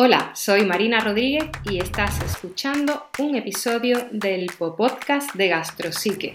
Hola, soy Marina Rodríguez y estás escuchando un episodio del podcast de Gastrosique.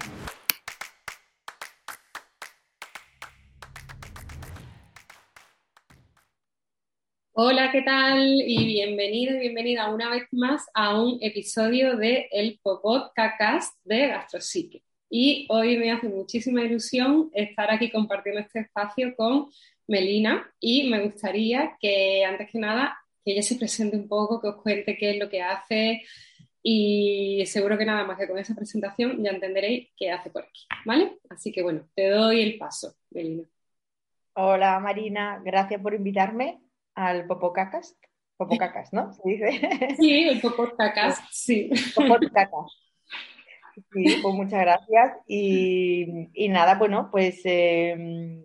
Hola, ¿qué tal? Y bienvenido y bienvenida una vez más a un episodio de el Podcast de Gastrosique. Y hoy me hace muchísima ilusión estar aquí compartiendo este espacio con Melina y me gustaría que antes que nada que ella se presente un poco, que os cuente qué es lo que hace y seguro que nada más que con esa presentación ya entenderéis qué hace por aquí, ¿vale? Así que bueno, te doy el paso, Melina. Hola Marina, gracias por invitarme al Popocacas. Popocacas, ¿no? ¿Se dice? Sí, el Popocacas, sí. Popocacas. Sí, pues muchas gracias. Y, nada, bueno, pues em,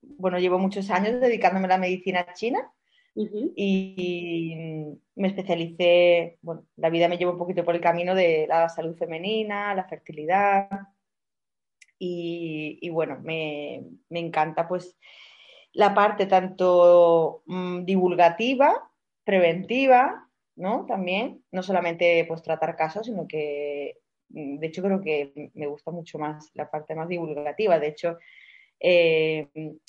bueno, llevo muchos años dedicándome a la medicina china y me especialicé, bueno, la vida me llevó un poquito por el camino de la salud femenina, la fertilidad y, bueno, me, encanta pues la parte tanto mm, divulgativa, preventiva, ¿no? También, no solamente pues tratar casos, sino que mm, de hecho creo que me gusta mucho más la parte más divulgativa. De hecho, eh,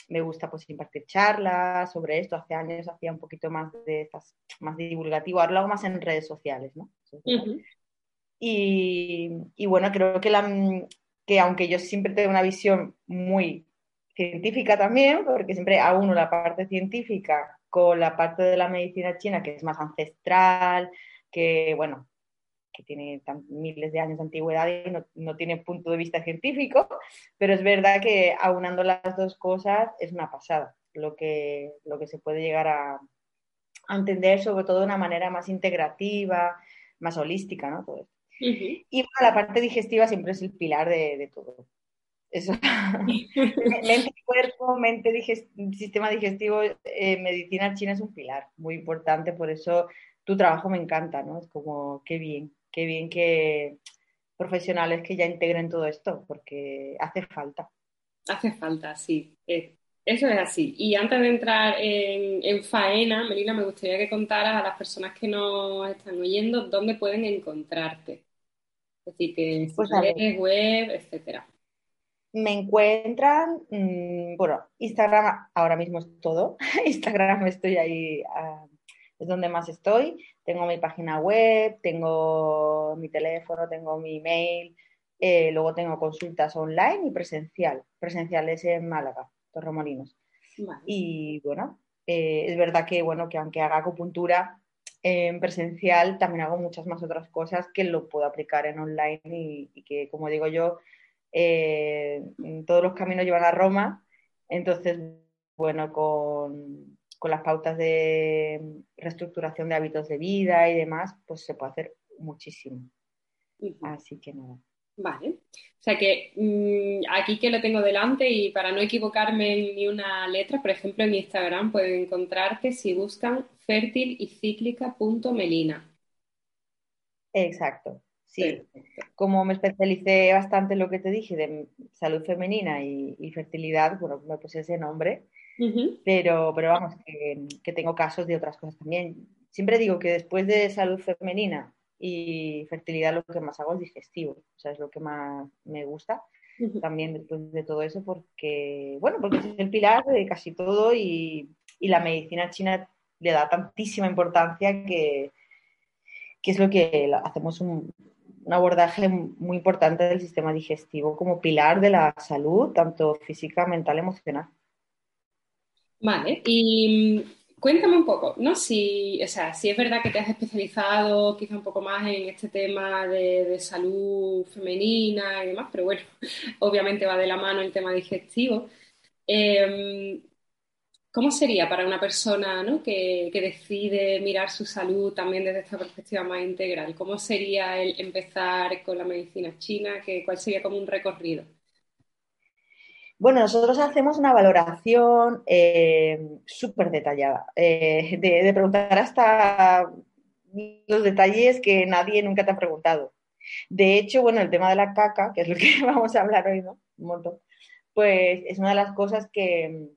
me gusta pues impartir charlas sobre esto. Hace años hacía un poquito más de estas, más divulgativo, ahora lo hago más en redes sociales, ¿no? y, bueno, creo que, la, que aunque yo siempre tengo una visión muy científica también, porque siempre a uno la parte científica con la parte de la medicina china que es más ancestral, que bueno, que tiene miles de años de antigüedad y no, tiene punto de vista científico, pero es verdad que aunando las dos cosas es una pasada lo que, lo que se puede llegar a, entender, sobre todo de una manera más integrativa, más holística, ¿no? Todo Y la parte digestiva siempre es el pilar de, todo. Eso. mente, cuerpo, mente, sistema digestivo, eh, medicina china es un pilar muy importante, por eso tu trabajo me encanta, ¿no? Es como, qué bien qué bien que profesionales que ya integren todo esto, porque hace falta. Hace falta, sí. Eso es así. Y antes de entrar en, faena, Melina, me gustaría que contaras a las personas que nos están oyendo dónde pueden encontrarte. Es decir, que pues redes, web, etcétera. Me encuentran, mm, bueno, Instagram ahora mismo es todo. Instagram estoy ahí, ah, es donde más estoy. Tengo mi página web, tengo mi teléfono, tengo mi email, eh, luego tengo consultas online y presencial. Presencial es en Málaga, Torremolinos. Y bueno, eh, es verdad que, bueno, que aunque haga acupuntura en presencial, también hago muchas más otras cosas que lo puedo aplicar en online y, que, como digo yo, eh, todos los caminos llevan a Roma. Entonces, bueno, con, con las pautas de reestructuración de hábitos de vida y demás, pues se puede hacer muchísimo. Así que nada. Vale. O sea que mm, aquí que lo tengo delante y para no equivocarme en ni una letra, por ejemplo, en Instagram pueden encontrarte si buscan fértil y cíclica.melina. Exacto. Sí, como me especialicé bastante en lo que te dije de salud femenina y, y fertilidad, bueno, me puse ese nombre pero, pero vamos, que, tengo casos de otras cosas también. Siempre digo que después de salud femenina y fertilidad lo que más hago es digestivo, o sea, es lo que más me gusta también después de todo eso porque, bueno, porque es el pilar de casi todo y, y la medicina china le da tantísima importancia que, que es lo que hacemos un, un abordaje muy importante del sistema digestivo como pilar de la salud, tanto física, mental, emocional. Vale, y mm, cuéntame un poco, ¿no? Si, o sea, si es verdad que te has especializado quizá un poco más en este tema de, salud femenina y demás, pero bueno, obviamente va de la mano el tema digestivo. Em, ¿Cómo sería para una persona ¿no? que, que, decide mirar su salud también desde esta perspectiva más integral? ¿Cómo sería el empezar con la medicina china? ¿Cuál sería como un recorrido? Bueno, nosotros hacemos una valoración eh, súper detallada, eh, de, preguntar hasta los detalles que nadie nunca te ha preguntado. De hecho, bueno, el tema de la caca, que es lo que vamos a hablar hoy, ¿no? Un montón, pues es una de las cosas que,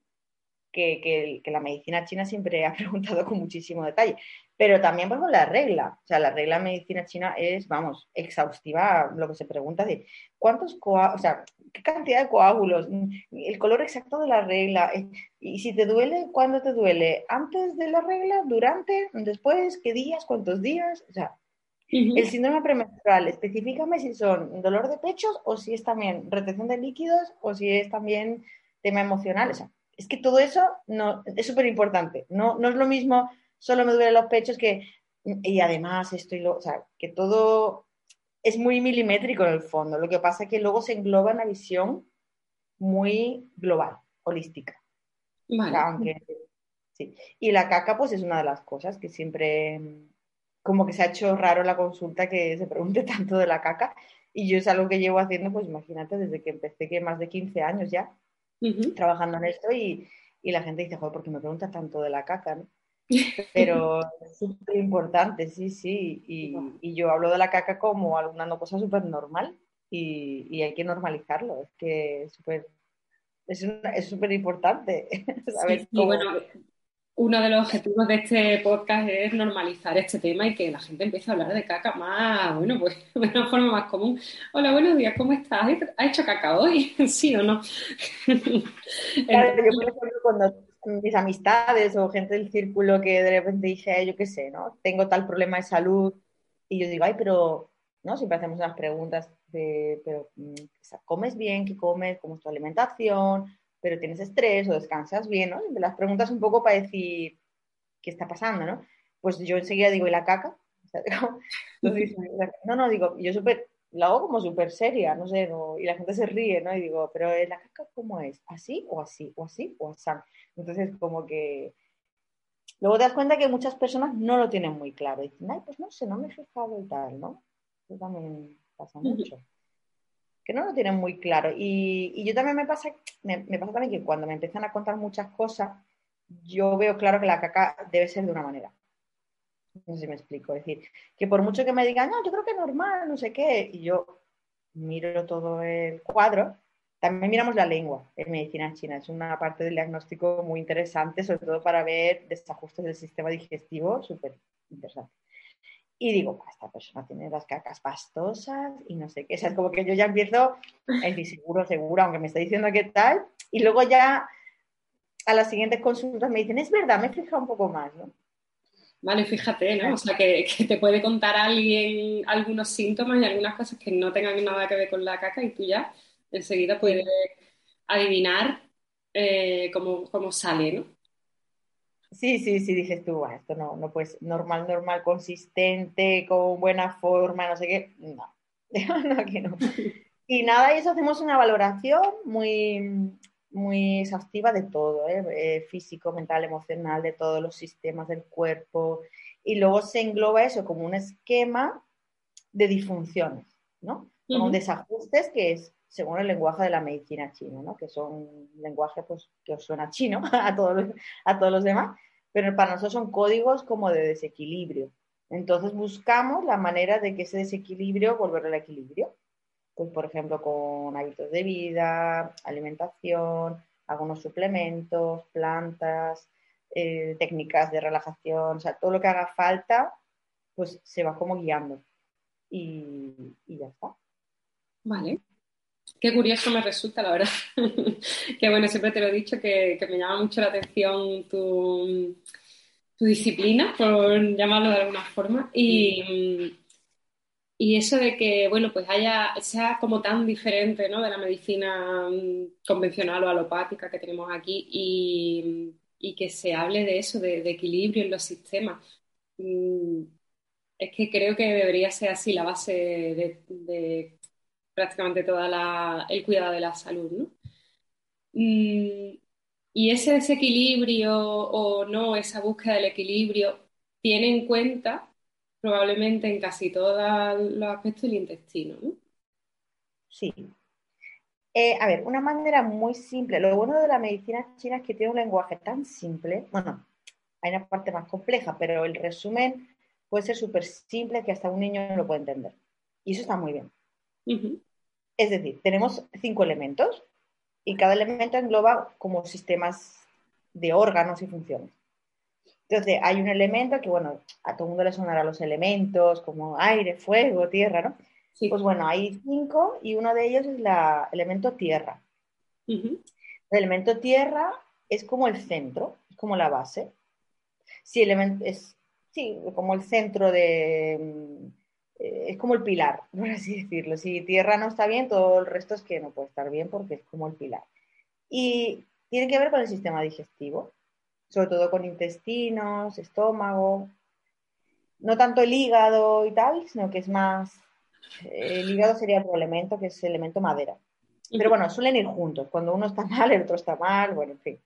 que, la medicina china siempre ha preguntado con muchísimo detalle. Pero también, por la regla. O sea, la regla de medicina china es, vamos, exhaustiva lo que se pregunta de cuántos coágulos, o sea, qué cantidad de coágulos, el color exacto de la regla, eh, y si te duele, ¿cuándo te duele? ¿Antes de la regla? ¿Durante? ¿Después? ¿Qué días? ¿Cuántos días? O sea, el síndrome premenstrual, específicame si son dolor de pechos o si es también retención de líquidos o si es también tema emocional. O sea, es que todo eso no, es súper importante. No, no es lo mismo, solo me duelen los pechos que, y además estoy, o sea, que todo es muy milimétrico en el fondo. Lo que pasa es que luego se engloba en una visión muy global, holística. Vale. sí. Y la caca, pues es una de las cosas que siempre, como que se ha hecho raro la consulta que se pregunte tanto de la caca. Y yo es algo que llevo haciendo, pues imagínate, desde que empecé, que más de 15 años ya trabajando en esto y, y, la gente dice, joder, ¿por qué me preguntas tanto de la caca? ¿no? Pero es súper importante, sí, sí. Y, y, yo hablo de la caca como una cosa súper normal y, y, hay que normalizarlo. Es que es súper es súper importante saber sí, bueno, uno de los objetivos de este podcast es normalizar este tema y que la gente empiece a hablar de caca más, bueno, pues de una forma más común. Hola, buenos días, ¿cómo estás? ¿Has hecho caca hoy? ¿Sí o no? Claro, yo, por ejemplo, cuando mis amistades o gente del círculo que de repente dice, yo qué sé, ¿no? Tengo tal problema de salud y yo digo, ay, pero, ¿no? Siempre hacemos unas preguntas de, pero, mm, ¿comes bien? ¿Qué comes? ¿Cómo es tu alimentación? pero tienes estrés o descansas bien, ¿no? las preguntas un poco para decir qué está pasando, ¿no? Pues yo enseguida digo, ¿y la caca? no, no, digo, yo súper, lo hago como súper seria, no sé, y la gente se ríe, ¿no? Y digo, pero ¿la caca cómo es? ¿Así o así? ¿O así o así? Entonces, como que... Luego te das cuenta que muchas personas no lo tienen muy claro. Dicen, ay, pues no sé, no me he fijado y tal, ¿no? Eso también pasa mucho que no lo tienen muy claro. Y, yo también me pasa, me, pasa también que cuando me empiezan a contar muchas cosas, yo veo claro que la caca debe ser de una manera. No sé si me explico. Es decir, que por mucho que me digan, no, yo creo que es normal, no sé qué, y yo miro todo el cuadro, también miramos la lengua en medicina china. Es una parte del diagnóstico muy interesante, sobre todo para ver desajustes del sistema digestivo, súper interesante. Y digo, esta persona tiene las cacas pastosas y no sé qué. O sea, es como que yo ya empiezo decir seguro, seguro, aunque me está diciendo qué tal. Y luego ya a las siguientes consultas me dicen, es verdad, me he fijado un poco más, ¿no? Vale, fíjate, ¿no? O sea, que, te puede contar alguien algunos síntomas y algunas cosas que no tengan nada que ver con la caca y tú ya enseguida puedes adivinar eh, cómo, cómo sale, ¿no? Sí, sí, sí, dices tú, esto no, no pues normal, normal, consistente, con buena forma, no sé qué. No, no, aquí no. Y nada, y eso hacemos una valoración muy, muy exhaustiva de todo, ¿eh? Eh, físico, mental, emocional, de todos los sistemas del cuerpo. Y luego se engloba eso como un esquema de disfunciones, ¿no? Como desajustes que es según el lenguaje de la medicina china, ¿no? que son un lenguaje pues, que os suena chino a todos, los, a todos los demás, pero para nosotros son códigos como de desequilibrio. Entonces buscamos la manera de que ese desequilibrio volverlo al equilibrio. Pues, por ejemplo, con hábitos de vida, alimentación, algunos suplementos, plantas, eh, técnicas de relajación, o sea, todo lo que haga falta, pues se va como guiando. Y, y ya está. Vale. Qué curioso me resulta, la verdad. que bueno, siempre te lo he dicho, que, me llama mucho la atención tu, disciplina, por llamarlo de alguna forma. Y, y eso de que, bueno, pues haya, sea como tan diferente, ¿no? De la medicina mm, convencional o alopática que tenemos aquí y, que se hable de eso, de, equilibrio en los sistemas. Mm, es que creo que debería ser así la base de prácticamente todo el cuidado de la salud, ¿no? Mm, y ese desequilibrio o no, esa búsqueda del equilibrio, tiene en cuenta probablemente en casi todos los aspectos del intestino, ¿no? Sí. Eh, a ver, una manera muy simple. Lo bueno de la medicina china es que tiene un lenguaje tan simple. Bueno, hay una parte más compleja, pero el resumen puede ser súper simple que hasta un niño lo puede entender. Y eso está muy bien. Es decir, tenemos cinco elementos y cada elemento engloba como sistemas de órganos y funciones. Entonces, hay un elemento que, bueno, a todo el mundo le sonará los elementos como aire, fuego, tierra, ¿no? Pues bueno, hay cinco y uno de ellos es el elemento tierra. El elemento tierra es como el centro, es como la base. Sí, elemento, es sí, como el centro de... Mm, eh, es como el pilar, por así decirlo. Si tierra no está bien, todo el resto es que no puede estar bien porque es como el pilar. Y tiene que ver con el sistema digestivo, sobre todo con intestinos, estómago. No tanto el hígado y tal, sino que es más el hígado sería otro elemento, que es el elemento madera. Pero bueno, suelen ir juntos. Cuando uno está mal, el otro está mal, bueno, en fin.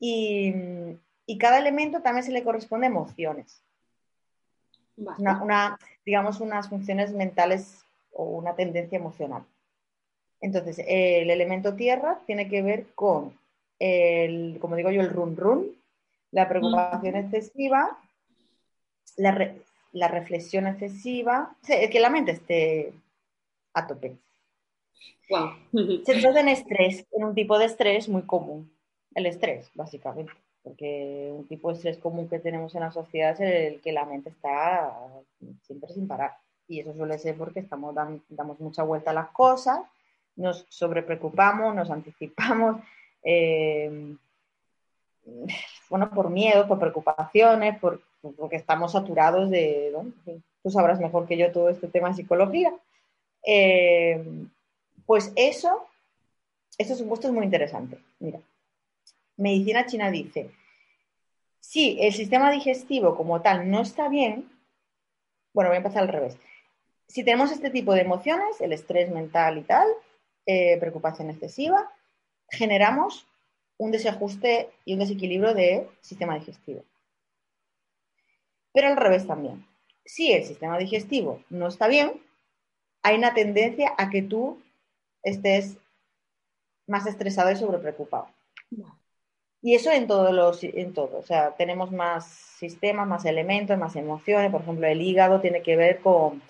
Y, cada elemento también se le corresponde emociones. Una, digamos, unas funciones mentales o una tendencia emocional. Entonces, el elemento tierra tiene que ver con el, como digo yo, el run run, la preocupación excesiva, la, la reflexión excesiva, es que la mente esté a tope. Wow. Se trata en estrés, en un tipo de estrés muy común, el estrés, básicamente, porque un tipo de estrés común que tenemos en la sociedad es el que la mente está siempre sin parar. Y eso suele ser porque estamos damos mucha vuelta a las cosas, nos sobrepreocupamos, nos anticipamos, eh, bueno, por miedo, por preocupaciones, por porque estamos saturados de, tú sabrás mejor que yo todo este tema de psicología. Eh, pues eso, eso supuesto es muy interesante. Mira, medicina china dice, si el sistema digestivo como tal no está bien, bueno, voy a empezar al revés. Si tenemos este tipo de emociones, el estrés mental y tal, eh, preocupación excesiva, generamos un desajuste y un desequilibrio del sistema digestivo. Pero al revés también. Si el sistema digestivo no está bien, hay una tendencia a que tú estés más estresado y sobrepreocupado. Y eso en todos los, en todo. O sea, tenemos más sistemas, más elementos, más emociones. Por ejemplo, el hígado tiene que ver con,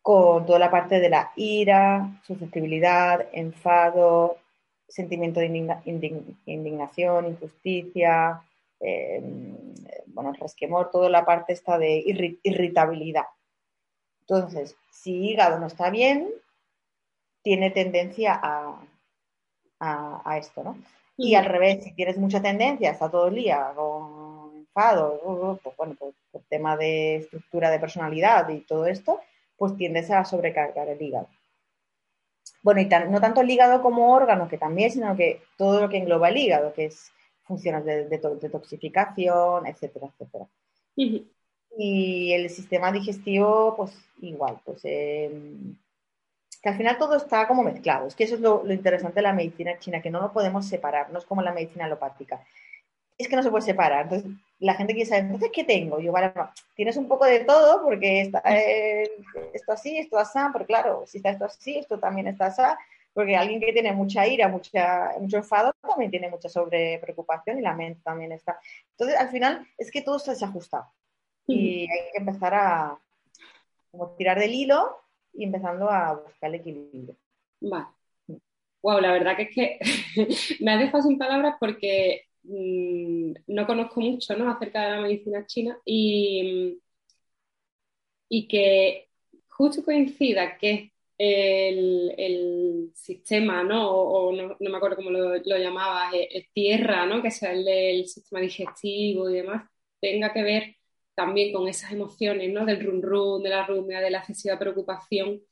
con toda la parte de la ira, susceptibilidad, enfado, sentimiento de indignación, injusticia, Em, bueno, el resquemor, toda la parte esta de irritabilidad. Entonces, si hígado no está bien, tiene tendencia a, a, esto, ¿no? Y al revés, si tienes mucha tendencia, está todo el día con enfado, pues bueno, pues, por tema de estructura de personalidad y todo esto, pues tiendes a sobrecargar el hígado. Bueno, y no tanto el hígado como órgano, que también, sino que todo lo que engloba el hígado, que es funciones de, detoxificación, etcétera, etcétera. Y el sistema digestivo, pues igual, pues em, que al final todo está como mezclado. Es que eso es lo, interesante de la medicina china, que no lo podemos separar, no es como la medicina alopática. Es que no se puede separar. Entonces, la gente quiere saber, entonces, ¿qué tengo? Yo, vale, tienes un poco de todo, porque está eh, esto así, esto así, pero claro, si está esto así, esto también está así, porque alguien que tiene mucha ira, mucha, mucho enfado, también tiene mucha sobrepreocupación y la mente también está. Entonces, al final, es que todo está desajustado. Y hay que empezar a como tirar del hilo y empezando a buscar el equilibrio. Vale. Wow, la verdad que es que me ha dejado sin palabras porque mm, no conozco mucho ¿no? acerca de la medicina china y, y que justo coincida que el, sistema, ¿no? O, no, me acuerdo cómo lo, lo llamabas, eh, tierra, ¿no? Que sea el del sistema digestivo y demás, tenga que ver también con esas emociones, ¿no? Del run run, de la rumia, de la excesiva preocupación.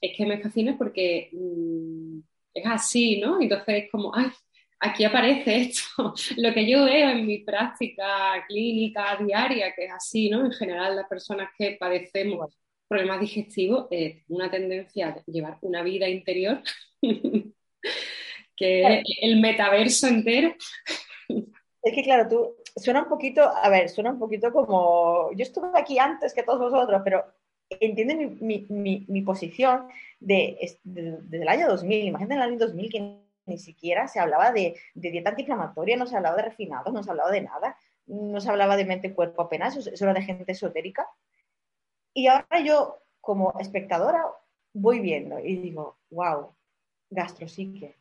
Es que me fascina porque mm, es así, ¿no? Entonces es como, ay, aquí aparece esto, lo que yo veo en mi práctica clínica diaria, que es así, ¿no? En general, las personas que padecemos problemas digestivos, eh, una tendencia a llevar una vida interior que es el metaverso entero. Es que claro, tú suena un poquito, a ver, suena un poquito como, yo estuve aquí antes que todos vosotros, pero entiende mi, posición de, desde el año 2000, imagínate en el año 2000 que ni siquiera se hablaba de, de, dieta antiinflamatoria, no se hablaba de refinados, no se hablaba de nada, no se hablaba de mente-cuerpo apenas, eso era de gente esotérica. Y ahora yo, como espectadora, voy viendo y digo, wow, gastrosique,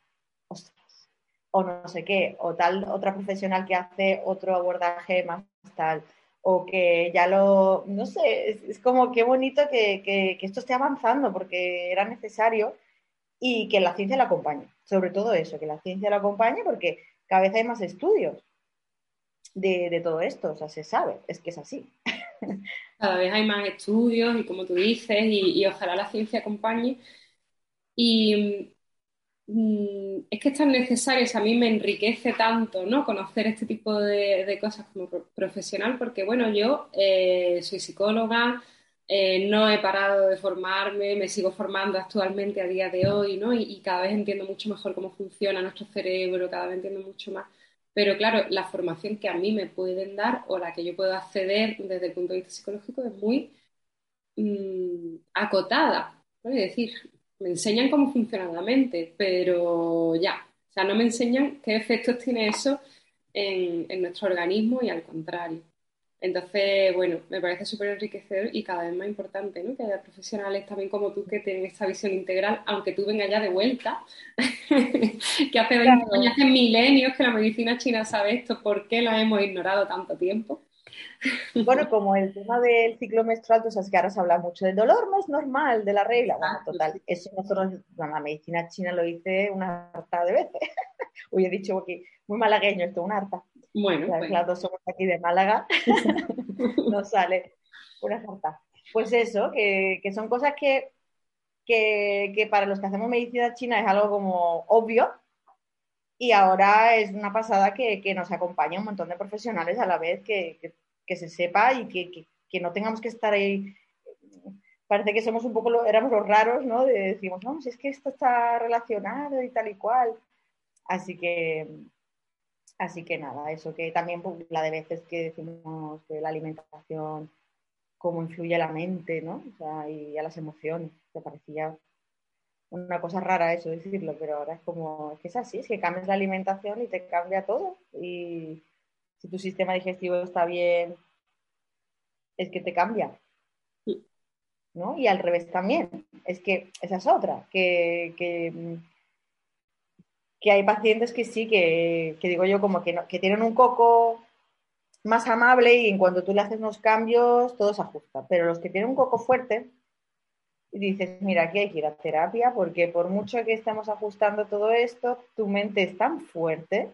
ostras, o no sé qué, o tal otra profesional que hace otro abordaje más tal, o que ya lo, no sé, es, como qué bonito que, que, esto esté avanzando porque era necesario y que la ciencia la acompañe, sobre todo eso, que la ciencia la acompañe porque cada vez hay más estudios de, de todo esto, o sea, se sabe, es que es así. Cada vez hay más estudios y como tú dices, y, ojalá la ciencia acompañe. Y Mm, es que es tan necesario, a mí me enriquece tanto, ¿no? Conocer este tipo de, cosas como profesional, porque, bueno, yo eh, soy psicóloga, eh, no he parado de formarme, me sigo formando actualmente a día de hoy, ¿no? Y, cada vez entiendo mucho mejor cómo funciona nuestro cerebro, cada vez entiendo mucho más. Pero claro, la formación que a mí me pueden dar o la que yo puedo acceder desde el punto de vista psicológico es muy mm, acotada. Es decir, me enseñan cómo funciona la mente, pero ya, o sea, no me enseñan qué efectos tiene eso en, nuestro organismo y al contrario. Entonces, bueno, me parece súper enriquecedor y cada vez más importante, ¿no? Que haya profesionales también como tú que tienen esta visión integral, aunque tú vengas ya de vuelta, que hace 20 años, hace milenios que la medicina china sabe esto, ¿por qué la hemos ignorado tanto tiempo? Bueno, como el tema del ciclo menstrual, tú sabes que ahora se habla mucho del dolor, no es normal, de la regla. Bueno, ah, total, eso nosotros, la medicina china lo hice una harta de veces. Hoy he dicho aquí, muy malagueño esto, una harta. Bueno, las, dos somos aquí de Málaga, nos sale una harta. Pues eso, que, son cosas que, que, para los que hacemos medicina china es algo como obvio, y ahora es una pasada que, nos acompaña un montón de profesionales a la vez que, que se sepa y que, no tengamos que estar ahí. Parece que somos un poco, éramos los raros, ¿no? De decimos, no, si es que esto está relacionado y tal y cual. Así que, así que nada, eso que también pues, la de veces que decimos que la alimentación, cómo influye a la mente, ¿no? O sea, y a las emociones. Te parecía una cosa rara eso decirlo, pero ahora es como, es que es así, es que cambias la alimentación y te cambia todo. Y, si tu sistema digestivo está bien, es que te cambia. ¿no? Y al revés también. Es que esa es otra, que, que, hay pacientes que sí, que, digo yo, como que, que tienen un coco más amable y en cuanto tú le haces unos cambios, todo se ajusta. Pero los que tienen un coco fuerte, dices, mira, aquí hay que ir a terapia porque por mucho que estemos ajustando todo esto, tu mente es tan fuerte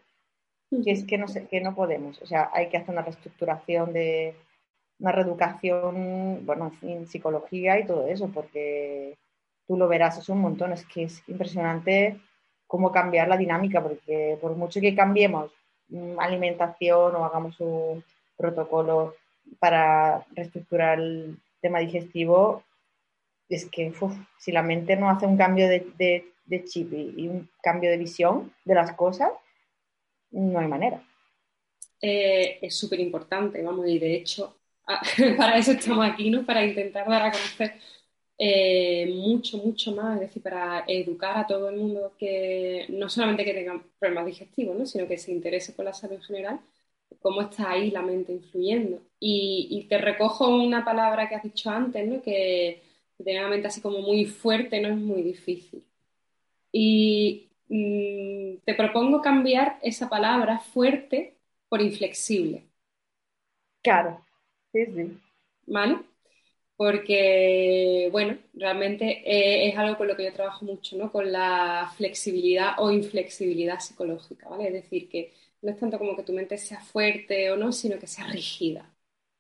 que es que no, sé, que no podemos. O sea, hay que hacer una reestructuración de una reeducación, bueno, en psicología y todo eso, porque tú lo verás, es un montón, es que es impresionante cómo cambiar la dinámica, porque por mucho que cambiemos alimentación o hagamos un protocolo para reestructurar el tema digestivo, es que si la mente no hace un cambio de, chip y, un cambio de visión de las cosas, no hay manera. Eh, es súper importante, vamos, y de hecho, para eso estamos aquí, ¿no? Para intentar dar a conocer eh, mucho, mucho más, es decir, para educar a todo el mundo que no solamente que tengan problemas digestivos, ¿no? sino que se interese por la salud en general, cómo está ahí la mente influyendo. Y, te recojo una palabra que has dicho antes, ¿no? que tener una mente así como muy fuerte no es muy difícil. Y Mm, te propongo cambiar esa palabra fuerte por inflexible. Claro, sí, sí. ¿Vale? Porque, bueno, realmente eh, es algo con lo que yo trabajo mucho, ¿no? Con la flexibilidad o inflexibilidad psicológica, ¿vale? Es decir, que no es tanto como que tu mente sea fuerte o no, sino que sea rígida,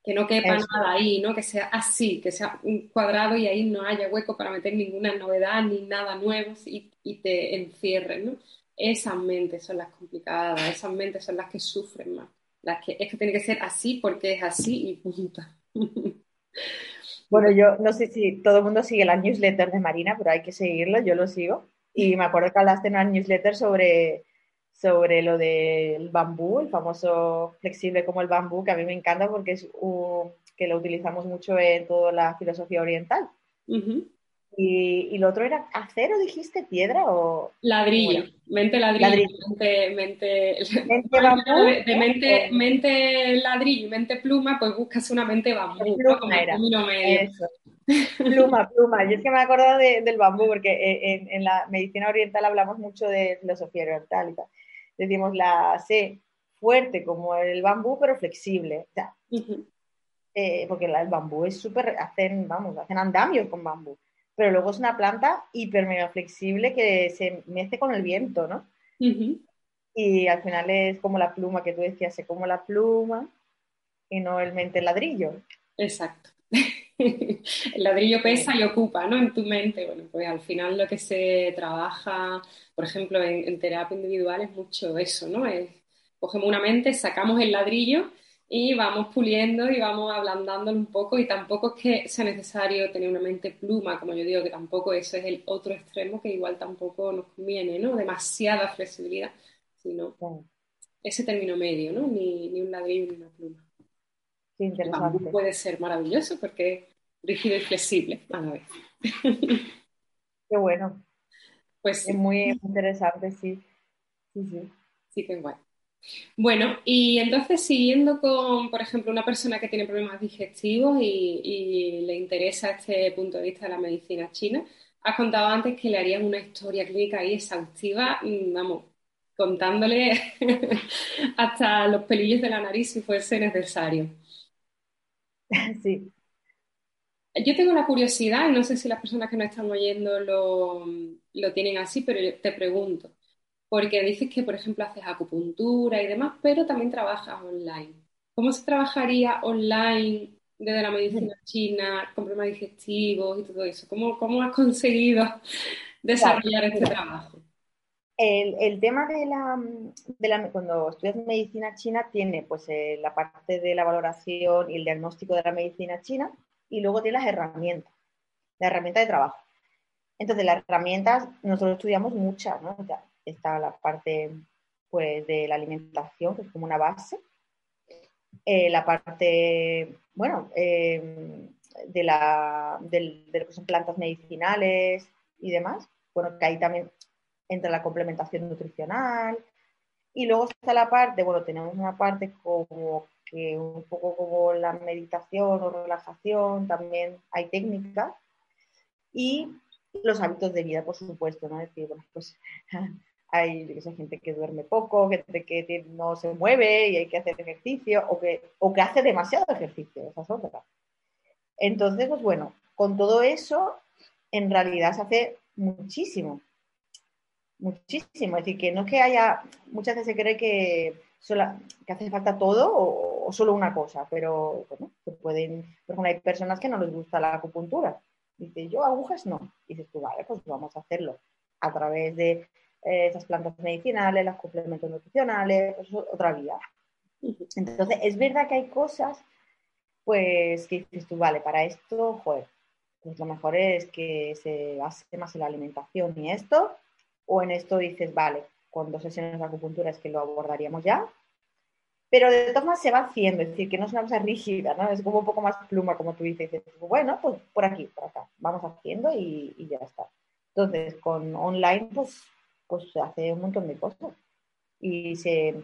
que no quepa nada ahí, ¿no? Que sea así, que sea un cuadrado y ahí no haya hueco para meter ninguna novedad ni nada nuevo y, te encierren, ¿no? Esas mentes son las complicadas, esas mentes son las que sufren más. Las que es que tiene que ser así porque es así y punta. Bueno, yo no sé si todo el mundo sigue la newsletter de Marina, pero hay que seguirlo, yo lo sigo. Y me acuerdo que hablaste en una newsletter sobre sobre lo del bambú, el famoso flexible como el bambú, que a mí me encanta porque es que lo utilizamos mucho en toda la filosofía oriental. Y, y, lo otro era acero, dijiste, piedra o... Ladrillo, mente ladrillo, mente... mente, mente, bambú, de, mente, mente ladrillo y mente pluma, pues buscas una mente bambú, pluma Como era. Eso. Pluma, pluma. Yo es que me he acordado del bambú porque en, en, la medicina oriental hablamos mucho de filosofía oriental y tal. decimos la C fuerte como el bambú, pero flexible. Eh, porque el bambú es súper, hacen, vamos, hacen andamios con bambú. Pero luego es una planta hiper mega flexible que se mece con el viento, ¿no? Y al final es como la pluma que tú decías, es como la pluma y no el mente ladrillo. Exacto. el ladrillo pesa y ocupa, ¿no? En tu mente. Bueno, pues al final lo que se trabaja, por ejemplo, en, terapia individual es mucho eso, ¿no? Es, cogemos una mente, sacamos el ladrillo y vamos puliendo y vamos ablandándolo un poco y tampoco es que sea necesario tener una mente pluma, como yo digo, que tampoco eso es el otro extremo que igual tampoco nos conviene, ¿no? Demasiada flexibilidad, sino ese término medio, ¿no? Ni, ni un ladrillo ni una pluma. Qué interesante. puede ser maravilloso porque es rígido y flexible a la vez. Qué bueno. Pues Es muy interesante, sí. Sí, sí. Sí, qué guay. Bueno, y entonces siguiendo con, por ejemplo, una persona que tiene problemas digestivos y, le interesa este punto de vista de la medicina china, has contado antes que le harían una historia clínica ahí exhaustiva, mm, vamos, contándole hasta los pelillos de la nariz si fuese necesario. Sí. Yo tengo la curiosidad, y no sé si las personas que nos están oyendo lo, lo tienen así, pero yo te pregunto, porque dices que, por ejemplo, haces acupuntura y demás, pero también trabajas online. ¿Cómo se trabajaría online desde la medicina china, con problemas digestivos y todo eso? ¿Cómo, cómo has conseguido desarrollar este trabajo? El, tema de la, de la, cuando estudias medicina china tiene pues eh, la parte de la valoración y el diagnóstico de la medicina china y luego tiene las herramientas, la herramienta de trabajo. Entonces las herramientas nosotros estudiamos muchas, ¿no? Está la parte pues de la alimentación que es como una base, eh, la parte, bueno, eh, de, la, de, de lo que son plantas medicinales y demás, bueno, que ahí también entre la complementación nutricional. Y luego está la parte, bueno, tenemos una parte como que un poco como la meditación o relajación, también hay técnicas. Y los hábitos de vida, por supuesto, ¿no? Es decir, bueno, pues hay gente que duerme poco, gente que no se mueve y hay que hacer ejercicio, o que, o que hace demasiado ejercicio, esa es. Entonces, pues bueno, con todo eso, en realidad se hace muchísimo muchísimo. Es decir, que no es que haya, muchas veces se cree que, que hace falta todo o, solo una cosa, pero bueno, se pueden, por ejemplo, hay personas que no les gusta la acupuntura. Dice, yo agujas no. Dices tú, vale, pues vamos a hacerlo a través de eh, esas plantas medicinales, los complementos nutricionales, pues otra vía. Entonces, es verdad que hay cosas, pues, que dices tú, vale, para esto, joder, pues lo mejor es que se base más en la alimentación y esto, o en esto dices, vale, con dos sesiones de acupuntura es que lo abordaríamos ya, pero de todas maneras se va haciendo, es decir, que no es una cosa rígida, ¿no? Es como un poco más pluma, como tú dices, bueno, pues por aquí, por acá, vamos haciendo y, ya está. Entonces, con online, pues, pues se hace un montón de cosas. Y, se,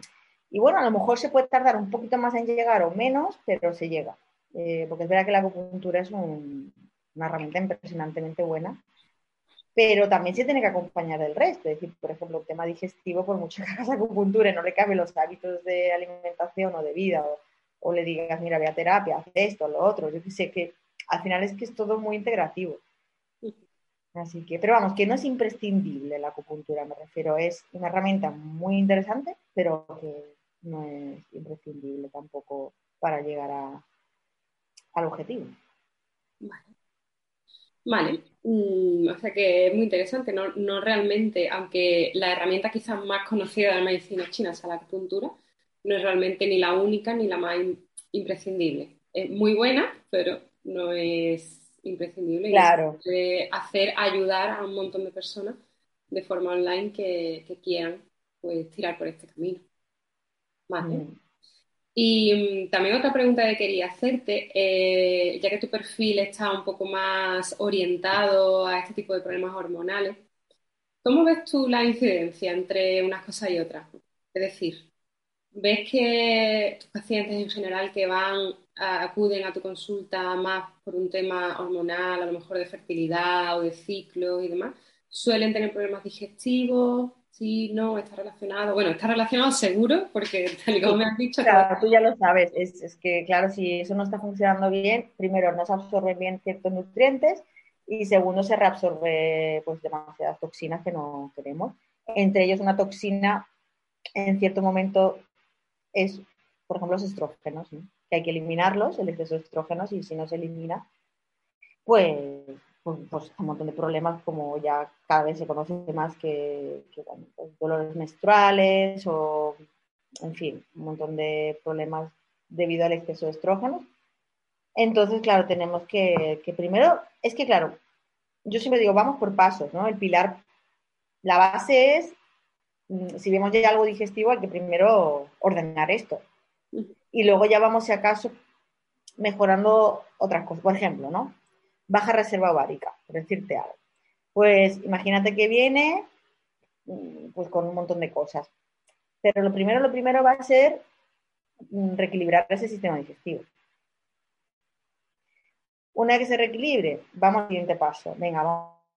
y bueno, a lo mejor se puede tardar un poquito más en llegar o menos, pero se llega. Eh, porque es verdad que la acupuntura es una herramienta impresionantemente buena pero también se tiene que acompañar del resto. Es decir, por ejemplo, el tema digestivo, por mucho que hagas acupuntura y no le cabe los hábitos de alimentación o de vida, o, le digas, mira, ve a terapia, haz esto, lo otro, yo sé, que al final es que es todo muy integrativo. Así que, pero vamos, que no es imprescindible la acupuntura, me refiero, es una herramienta muy interesante, pero que no es imprescindible tampoco para llegar a, al objetivo. Vale. Vale, mm, o sea que es muy interesante, no, realmente, aunque la herramienta quizás más conocida de la medicina china sea la acupuntura, no es realmente ni la única ni la más imprescindible. Es muy buena, pero no es imprescindible. Claro. Y hacer ayudar a un montón de personas de forma online que, quieran pues, tirar por este camino. Vale. Mm. Y también otra pregunta que quería hacerte, eh, ya que tu perfil está un poco más orientado a este tipo de problemas hormonales, ¿cómo ves tú la incidencia entre unas cosas y otras? Es decir, ¿ves que tus pacientes en general que van, acuden a tu consulta más por un tema hormonal, a lo mejor de fertilidad o de ciclo y demás, suelen tener problemas digestivos? sí, no, está relacionado. Bueno, está relacionado seguro, porque tal y como me has dicho. Claro, tú ya lo sabes. Es, es, que, claro, si eso no está funcionando bien, primero no se absorben bien ciertos nutrientes y segundo se reabsorbe pues demasiadas toxinas que no queremos. Entre ellos una toxina en cierto momento es, por ejemplo, los estrógenos, que hay que eliminarlos, el exceso de estrógenos, y si no se elimina, pues pues, pues, un montón de problemas como ya cada vez se conoce más que, pues, dolores menstruales o, en fin, un montón de problemas debido al exceso de estrógenos. Entonces, claro, tenemos que, que primero, es que claro, yo siempre digo, vamos por pasos, ¿no? El pilar, la base es, mm, si vemos ya algo digestivo, hay que primero ordenar esto. Y luego ya vamos, si acaso, mejorando otras cosas. Por ejemplo, ¿no? baja reserva ovárica, por decirte algo. Pues imagínate que viene mm, pues con un montón de cosas. Pero lo primero, lo primero va a ser mm, reequilibrar ese sistema digestivo. Una vez que se reequilibre, vamos al siguiente paso. Venga,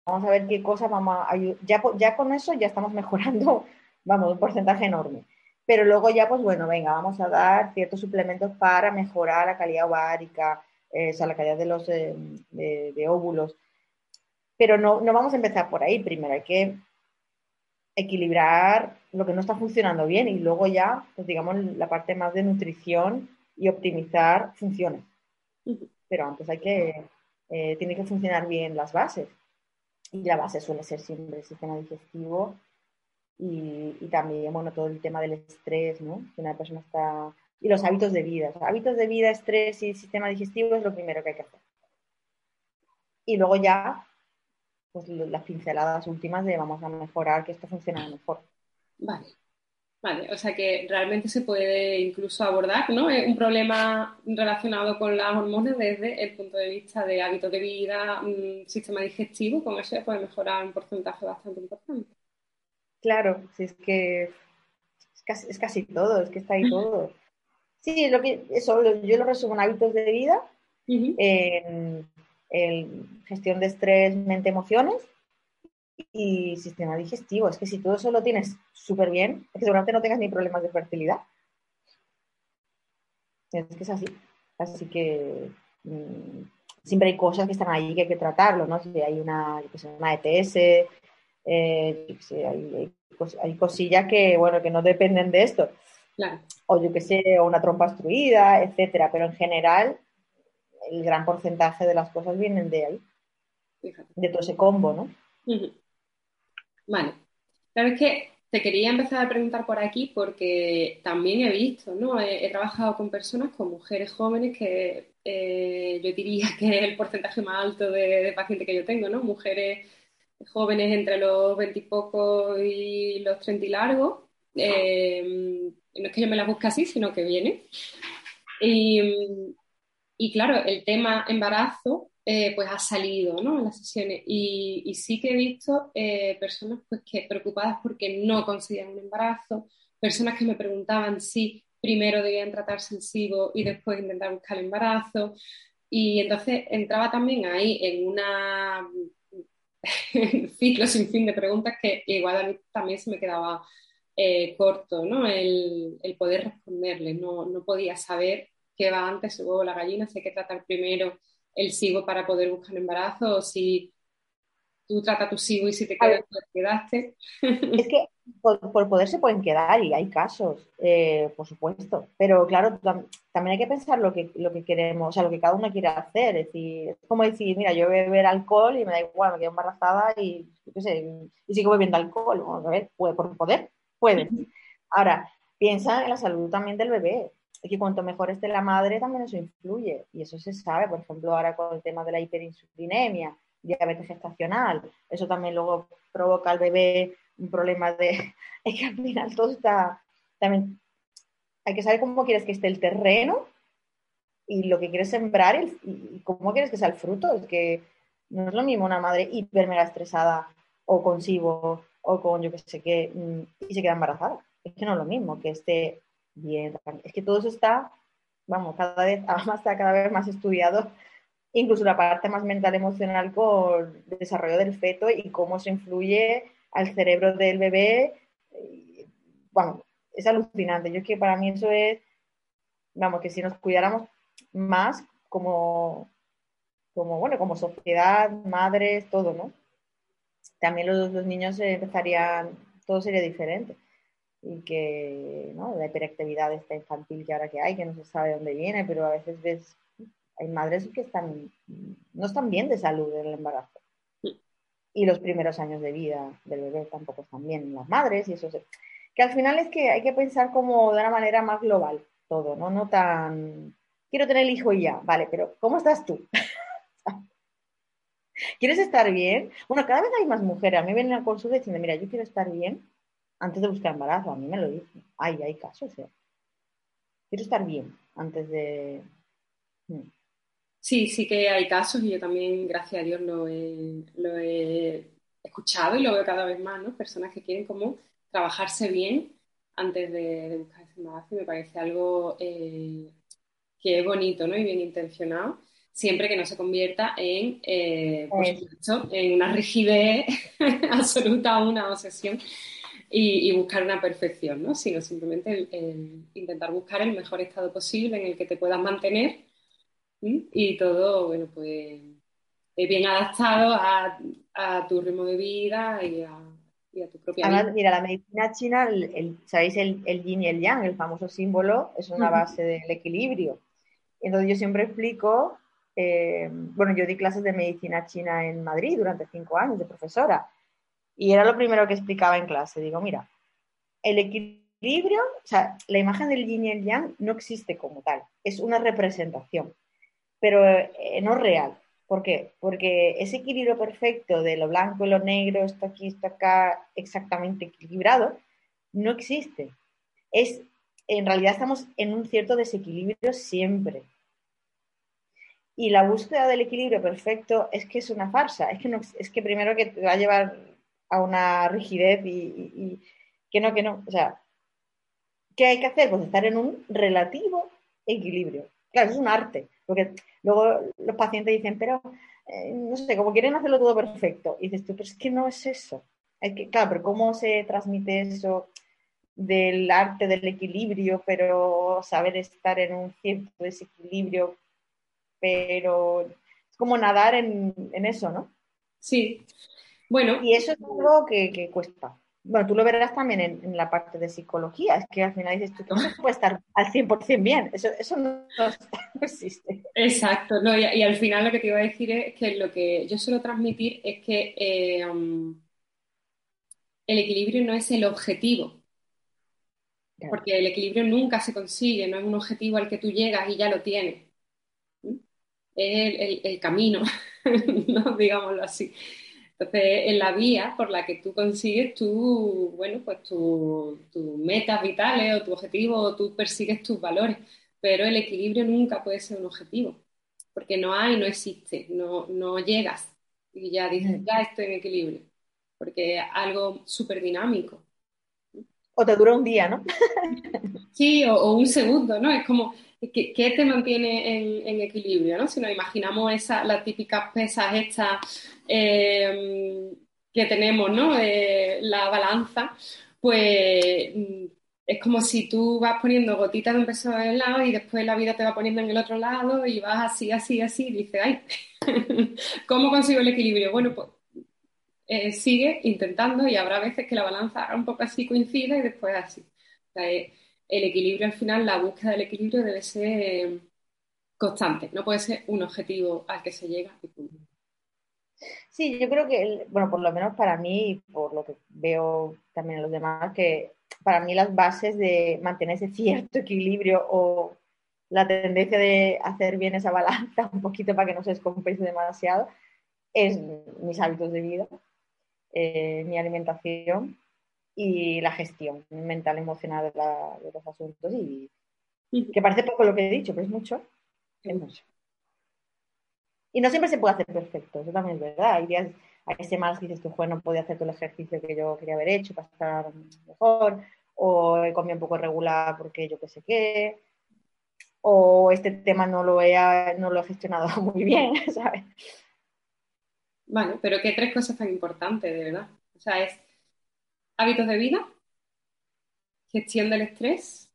vamos a ver qué cosas vamos a ayudar. Ya, ya con eso ya estamos mejorando, vamos, un porcentaje enorme. Pero luego ya, pues bueno, venga, vamos a dar ciertos suplementos para mejorar la calidad ovárica, eh, o sea, la calidad de los eh, de, óvulos. Pero no, no vamos a empezar por ahí. Primero hay que equilibrar lo que no está funcionando bien y luego ya, pues digamos, la parte más de nutrición y optimizar funciones. Pero antes hay que, eh, tiene que funcionar bien las bases. Y la base suele ser siempre el sistema digestivo y, también, bueno, todo el tema del estrés, ¿no? Si una persona está y los hábitos de vida. hábitos de vida, estrés y sistema digestivo es lo primero que hay que hacer. Y luego ya, pues las pinceladas últimas de vamos a mejorar que esto funcione mejor. Vale. Vale, o sea que realmente se puede incluso abordar ¿no? un problema relacionado con las hormonas desde el punto de vista de hábitos de vida, mm, sistema digestivo, con eso se puede mejorar un porcentaje bastante importante. Claro, si es que es casi, es casi todo, es que está ahí todo. Sí, lo que, eso yo lo resumo en hábitos de vida, en, gestión de estrés, mente, emociones y sistema digestivo. Es que si todo eso lo tienes súper bien, es que seguramente no tengas ni problemas de fertilidad. Es que es así. Así que mm, siempre hay cosas que están ahí que hay que tratarlo, ¿no? Si hay una, una ETS, eh, hay, hay, cosillas que, bueno, que no dependen de esto. O yo que sé, una trompa obstruida, etcétera. Pero en general, el gran porcentaje de las cosas vienen de ahí. De todo ese combo, ¿no? Vale. Claro, es que te quería empezar a preguntar por aquí porque también he visto, ¿no? He, trabajado con personas, con mujeres jóvenes que eh, yo diría que es el porcentaje más alto de, pacientes que yo tengo, ¿no? Mujeres jóvenes entre los veintipocos y, y los treinta y largos, eh, no es que yo me la busque así, sino que viene. Y, claro, el tema embarazo eh, pues ha salido ¿no? en las sesiones y, sí que he visto eh, personas pues que preocupadas porque no conseguían un embarazo, personas que me preguntaban si primero debían tratarse el SIBO y después intentar buscar el embarazo y entonces entraba también ahí en una ciclo sin fin de preguntas que igual a mí también se me quedaba eh, corto, ¿no? El, poder responderle. No, no, podía saber qué va antes el huevo o la gallina, si hay que tratar primero el SIBO para poder buscar embarazo o si tú tratas tu SIBO y si te quedas, te quedaste. Es que por, poder se pueden quedar y hay casos, eh, por supuesto. Pero claro, también hay que pensar lo que, lo que queremos, o sea, lo que cada uno quiere hacer. Es decir, es como decir, mira, yo voy a beber alcohol y me da igual, me quedo embarazada y, y sigo bebiendo alcohol. a ver, por poder pueden. Ahora, piensa en la salud también del bebé. Es que cuanto mejor esté la madre, también eso influye. Y eso se sabe, por ejemplo, ahora con el tema de la hiperinsulinemia, diabetes gestacional. Eso también luego provoca al bebé un problema de... Es que al final todo está... También hay que saber cómo quieres que esté el terreno y lo que quieres sembrar y, cómo quieres que sea el fruto. Es que no es lo mismo una madre hiper mega estresada o consigo o con yo que sé qué, mm, y se queda embarazada. Es que no es lo mismo que esté bien. Es que todo eso está, vamos, cada vez, además está cada vez más estudiado, incluso la parte más mental emocional con el desarrollo del feto y cómo se influye al cerebro del bebé bueno, es alucinante. Yo es que para mí eso es, vamos, que si nos cuidáramos más como, como bueno, como sociedad, madres, todo, ¿no? También los, los niños empezarían, todo sería diferente. Y que, ¿no? La hiperactividad esta infantil que ahora que hay, que no se sabe dónde viene, pero a veces ves, hay madres que están, no están bien de salud en el embarazo. Y los primeros años de vida del bebé tampoco están bien en las madres y eso se, que al final es que hay que pensar como de una manera más global todo, ¿no? No tan, quiero tener el hijo y ya, vale, pero ¿cómo estás tú? ¿Quieres estar bien? Bueno, cada vez hay más mujeres. A mí vienen al consulta diciendo, mira, yo quiero estar bien antes de buscar embarazo. A mí me lo dicen. Hay, hay casos, ¿eh? Quiero estar bien antes de... Hmm. Sí, sí que hay casos y yo también, gracias a Dios, lo he, lo he escuchado y lo veo cada vez más, ¿no? Personas que quieren como trabajarse bien antes de, buscar ese embarazo y me parece algo eh, que es bonito ¿no? y bien intencionado, siempre que no se convierta en, eh, en una rigidez absoluta, una obsesión y, buscar una perfección, ¿no? sino simplemente intentar buscar el mejor estado posible en el que te puedas mantener y todo, bueno, pues bien adaptado a, a tu ritmo de vida y a mira, la medicina china, el, ¿sabéis? El, el, yin y el yang, el famoso símbolo, es una base del equilibrio. Entonces yo siempre explico, eh, bueno, yo di clases de medicina china en Madrid durante cinco años de profesora y era lo primero que explicaba en clase. Digo, mira, el equilibrio, o sea, la imagen del yin y el yang no existe como tal, es una representación, pero eh, no real. ¿Por qué? Porque ese equilibrio perfecto de lo blanco y lo negro, esto aquí, esto acá, exactamente equilibrado, no existe. Es, en realidad estamos en un cierto desequilibrio siempre. Y la búsqueda del equilibrio perfecto es que es una farsa, es que, es que primero que te va a llevar a una rigidez y, y que no, que no. O sea, ¿qué hay que hacer? Pues estar en un relativo equilibrio. Claro, es un arte, porque luego los pacientes dicen, pero eh, no sé, como quieren hacerlo todo perfecto. Y dices tú, pero es que no es eso. Es que, claro, pero ¿cómo se transmite eso del arte del equilibrio, pero saber estar en un cierto desequilibrio, pero es como nadar en, eso, ¿no? Sí. Bueno. Y eso es algo que cuesta bueno, tú lo verás también en, la parte de psicología, es que al final dices, tú no puede estar al 100% bien, eso, eso no, existe. Exacto, no, y, al final lo que te iba a decir es que lo que yo suelo transmitir es que eh, um, el equilibrio no es el objetivo, porque el equilibrio nunca se consigue, no es un objetivo al que tú llegas y ya lo tienes, es el, el camino, ¿no? digámoslo así. Entonces, en la vía por la que tú consigues tu, bueno, pues tus metas vitales o tu objetivo, o tú persigues tus valores, pero el equilibrio nunca puede ser un objetivo, porque no hay, no existe, no, no llegas y ya dices, ya estoy en equilibrio, porque es algo súper dinámico. O te dura un día, ¿no? sí, o, un segundo, ¿no? Es como, ¿qué, te mantiene en, equilibrio, ¿no? Si nos imaginamos esa, las típicas pesas estas eh, que tenemos, ¿no? la balanza, pues mm, es como si tú vas poniendo gotitas de un peso en el lado y después la vida te va poniendo en el otro lado y vas así, así, así, y dices, ay, ¿cómo consigo el equilibrio? Bueno, pues eh, sigue intentando y habrá veces que la balanza un poco así coincida y después así. Eh, el equilibrio al final, la búsqueda del equilibrio debe ser constante, no puede ser un objetivo al que se llega y punto. Sí, yo creo que, bueno, por lo menos para mí por lo que veo también en los demás, que para mí las bases de mantener ese cierto equilibrio o la tendencia de hacer bien esa balanza un poquito para que no se descompense demasiado es mis hábitos de vida, eh, mi alimentación y la gestión mental emocional de, los asuntos y que parece poco lo que he dicho, pero es mucho, es mucho. Y no siempre se puede hacer perfecto, eso también es verdad. Hay días, hay semanas que dices que juez no podía hacer todo el ejercicio que yo quería haber hecho para estar mejor, o he comido un poco regular porque yo qué sé qué, o este tema no lo he, no lo he gestionado muy bien, ¿sabes? Vale, pero qué tres cosas tan importantes, de verdad. O sea, es hábitos de vida, gestión del estrés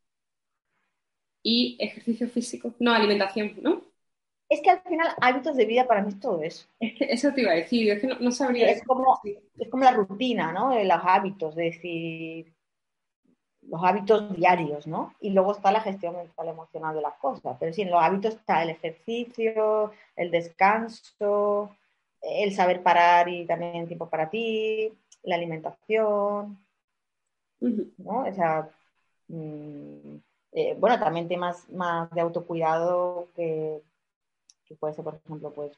y ejercicio físico. No, alimentación, ¿no? Es que al final hábitos de vida para mí es todo eso. Es que eso te iba a decir, es que no, sabría. Es como, es como la rutina, ¿no? De los hábitos, es decir, los hábitos diarios, ¿no? Y luego está la gestión mental emocional de las cosas. Pero sí, en los hábitos está el ejercicio, el descanso, el saber parar y también tiempo para ti, la alimentación, ¿no? O sea, mm, eh, bueno, también temas más de autocuidado que, que, puede ser, por ejemplo, pues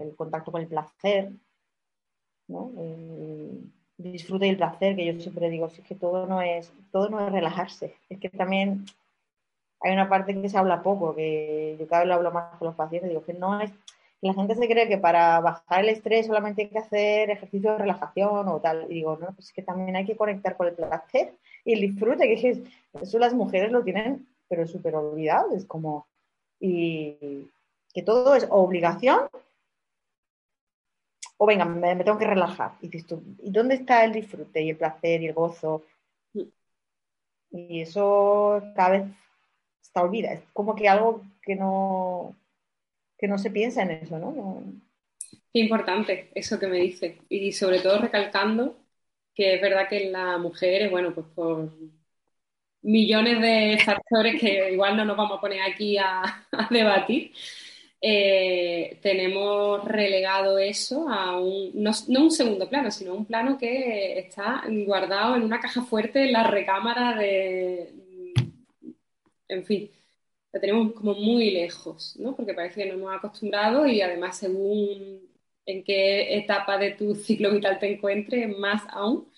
el contacto con el placer, ¿no? El disfrute y el placer, que yo siempre digo, si es que todo no es, todo no es relajarse, es que también hay una parte que se habla poco, que yo cada vez lo hablo más con los pacientes, digo que no es la gente se cree que para bajar el estrés solamente hay que hacer ejercicio de relajación o tal. Y digo, no, pues es que también hay que conectar con el placer y el disfrute, que es, eso las mujeres lo tienen, pero súper olvidado. Es como, y que todo es obligación o venga, me, tengo que relajar. Y dices tú, ¿y dónde está el disfrute y el placer y el gozo? Y eso cada vez está olvida. Es como que algo que no, que no se piensa en eso, ¿no? Qué importante eso que me dice. Y sobre todo recalcando que es verdad que la mujer, bueno, pues por millones de factores que igual no nos vamos a poner aquí a, debatir, eh, tenemos relegado eso a un, no, un segundo plano, sino un plano que está guardado en una caja fuerte en la recámara de, en fin, la tenemos como muy lejos, ¿no? Porque parece que nos hemos acostumbrado y además según en qué etapa de tu ciclo vital te encuentres, más aún.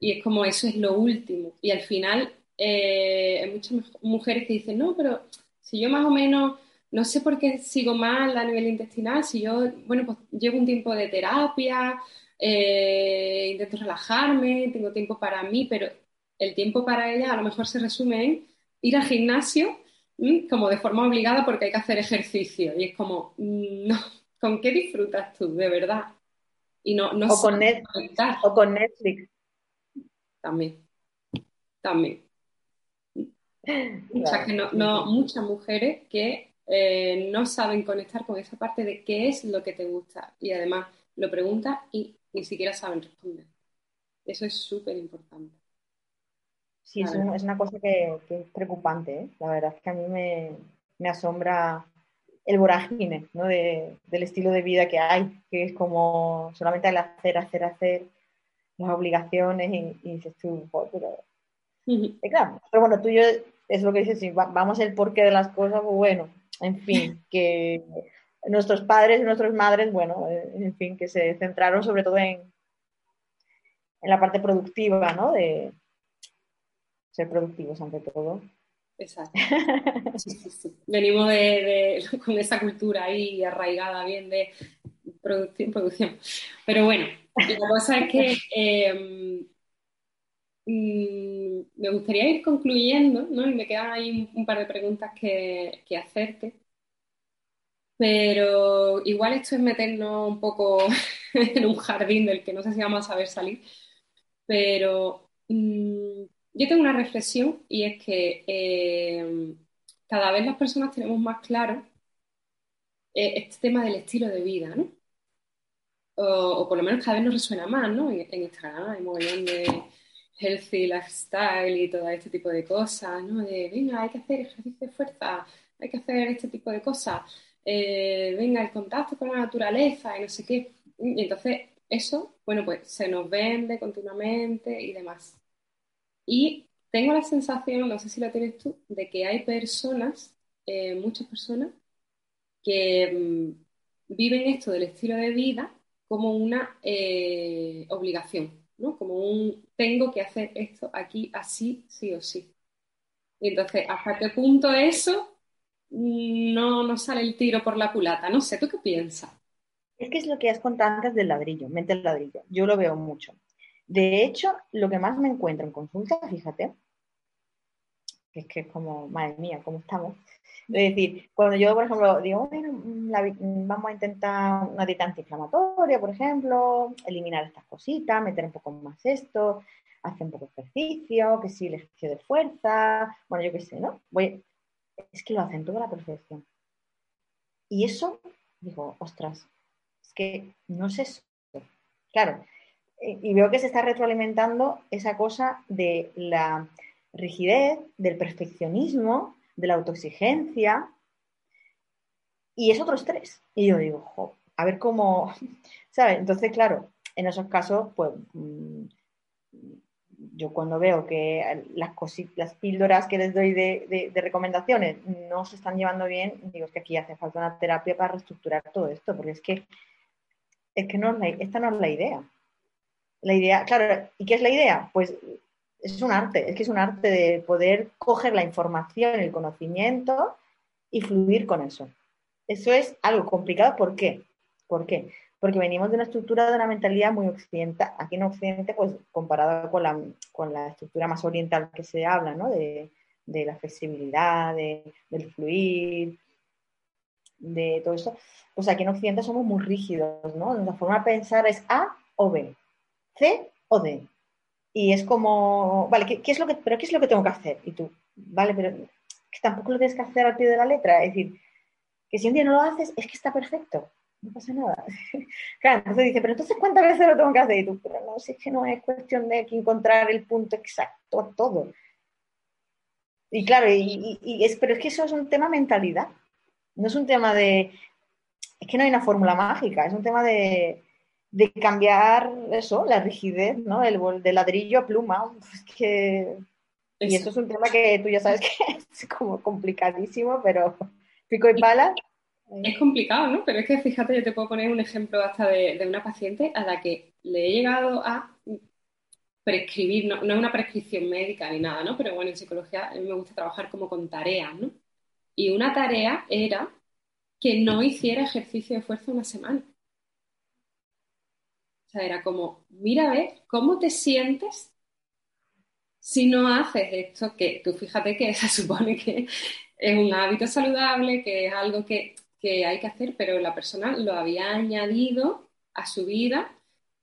Y es como eso es lo último. Y al final eh, hay muchas mujeres que dicen, no, pero si yo más o menos no sé por qué sigo mal a nivel intestinal, si yo, bueno, pues llevo un tiempo de terapia, eh, intento relajarme, tengo tiempo para mí, pero el tiempo para ella a lo mejor se resume en ir al gimnasio como de forma obligada porque hay que hacer ejercicio. Y es como, mm, no, ¿con qué disfrutas tú, de verdad? Y no, no o, con Netflix, o con Netflix. También. También. que no, muchas mujeres que eh, no saben conectar con esa parte de qué es lo que te gusta. Y además lo preguntas y ni siquiera saben responder. Eso es súper importante. Sí, es, una cosa que, es preocupante. ¿eh? La verdad es que a mí me, asombra el vorágine ¿no? del estilo de vida que hay, que es como solamente el hacer, hacer, hacer, las obligaciones y, y dices tú, pero... claro, pero bueno, tú y yo es lo que dices, si vamos el porqué de las cosas, pues bueno, en fin, que nuestros padres y nuestras madres, bueno, eh, en fin, que se centraron sobre todo en, en la parte productiva, ¿no? De, ser productivos ante todo. Exacto. Venimos con esa cultura ahí arraigada bien de producción, producción. Pero bueno, la cosa es que em, mm, me gustaría ir concluyendo, ¿no? Y me quedan ahí un, par de preguntas que, que, hacerte. Pero igual esto es meternos un poco en un jardín del que no sé si vamos a saber salir. Pero mm, yo tengo una reflexión y es que eh, cada vez las personas tenemos más claro eh, este tema del estilo de vida, ¿no? O, por lo menos cada vez nos resuena más, ¿no? En, Instagram hay un montón de healthy lifestyle y todo este tipo de cosas, ¿no? De, venga, hay que hacer ejercicio de fuerza, hay que hacer este tipo de cosas, eh, venga, el contacto con la naturaleza y no sé qué. Y entonces eso, bueno, pues se nos vende continuamente y demás. Y tengo la sensación, no sé si la tienes tú, de que hay personas, eh, muchas personas, que mm, viven esto del estilo de vida como una eh, obligación, ¿no? Como un tengo que hacer esto aquí así, sí o sí. Y entonces, ¿hasta qué punto eso no nos sale el tiro por la culata? No sé, ¿tú qué piensas? Es que es lo que has contado antes del ladrillo, mente el ladrillo. Yo lo veo mucho. De hecho, lo que más me encuentro en consulta, fíjate, es que es como, madre mía, ¿cómo estamos? Es decir, cuando yo, por ejemplo, digo, bueno, vamos a intentar una dieta antiinflamatoria, por ejemplo, eliminar estas cositas, meter un poco más esto, hace un poco de ejercicio, que sí, el ejercicio de fuerza, bueno, yo qué sé, ¿no? Es que lo hacen toda la perfección. Y eso, digo, ostras, es que no es eso. Claro, y veo que se está retroalimentando esa cosa de la rigidez, del perfeccionismo, de la autoexigencia, y es otro estrés. Y yo digo, a ver cómo, ¿sabes? Entonces, claro, en esos casos, pues mm, yo cuando veo que las, las píldoras que les doy de, recomendaciones no se están llevando bien, digo, es que aquí hace falta una terapia para reestructurar todo esto, porque es que, es que no esta no es la idea. La idea, claro, ¿y qué es la idea? Pues es un arte, es que es un arte de poder coger la información, el conocimiento y fluir con eso. Eso es algo complicado, ¿por qué? ¿Por qué? Porque venimos de una estructura de una mentalidad muy occidental, aquí en Occidente, pues comparado con la, con la estructura más oriental que se habla, ¿no? De, de la flexibilidad, de, del fluir, de todo eso, pues aquí en Occidente somos muy rígidos, ¿no? Nuestra forma de pensar es A o B, C o D. Y es como, vale, ¿qué, es lo que, pero ¿qué es lo que tengo que hacer? Y tú, vale, pero que tampoco lo tienes que hacer al pie de la letra. Es decir, que si un día no lo haces, es que está perfecto. No pasa nada. claro, entonces dice, pero entonces ¿cuántas veces lo tengo que hacer? Y tú, pero no, si es que no es cuestión de encontrar el punto exacto a todo. Y claro, y, es, pero es que eso es un tema mentalidad. No es un tema de. Es que no hay una fórmula mágica, es un tema de, de cambiar eso, la rigidez, ¿no? El, de ladrillo a pluma. que, y eso es un tema que tú ya sabes que es como complicadísimo, pero pico y pala. Es complicado, ¿no? Pero es que fíjate, yo te puedo poner un ejemplo hasta de, una paciente a la que le he llegado a prescribir, no, no, es una prescripción médica ni nada, ¿no? Pero bueno, en psicología a mí me gusta trabajar como con tareas, ¿no? Y una tarea era que no hiciera ejercicio de fuerza una semana. Sea, era como, mira, a ver, ¿cómo te sientes si no haces esto? Que tú fíjate que se supone que es un hábito saludable, que es algo que, hay que hacer, pero la persona lo había añadido a su vida